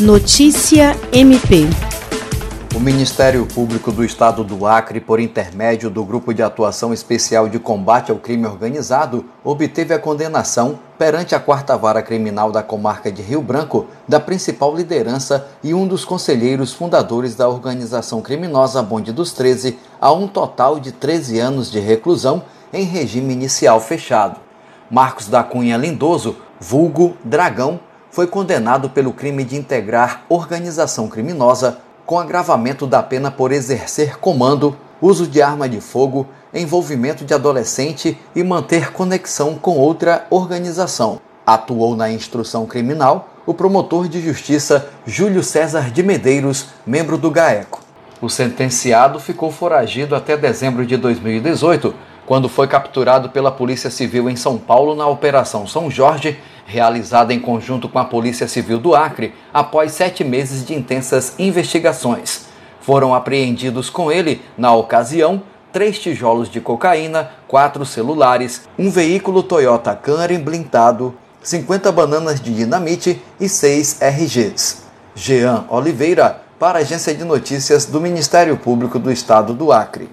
Notícia MP. O Ministério Público do Estado do Acre, por intermédio do Grupo de Atuação Especial de Combate ao Crime Organizado, obteve a condenação perante a Quarta Vara Criminal da Comarca de Rio Branco da principal liderança e um dos conselheiros fundadores da organização criminosa Bonde dos 13 a um total de 13 anos de reclusão em regime inicial fechado. Marcos da Cunha Lindoso, vulgo Dragão, foi condenado pelo crime de integrar organização criminosa com agravamento da pena por exercer comando, uso de arma de fogo, envolvimento de adolescente e manter conexão com outra organização. Atuou na instrução criminal o promotor de justiça Júlio César de Medeiros, membro do GAECO. O sentenciado ficou foragido até dezembro de 2018 quando foi capturado pela Polícia Civil em São Paulo na Operação São Jorge, realizada em conjunto com a Polícia Civil do Acre, após sete meses de intensas investigações. Foram apreendidos com ele, na ocasião, três tijolos de cocaína, quatro celulares, um veículo Toyota Camry blindado, 50 bananas de dinamite e seis RGs. Jean Oliveira, para a Agência de Notícias do Ministério Público do Estado do Acre.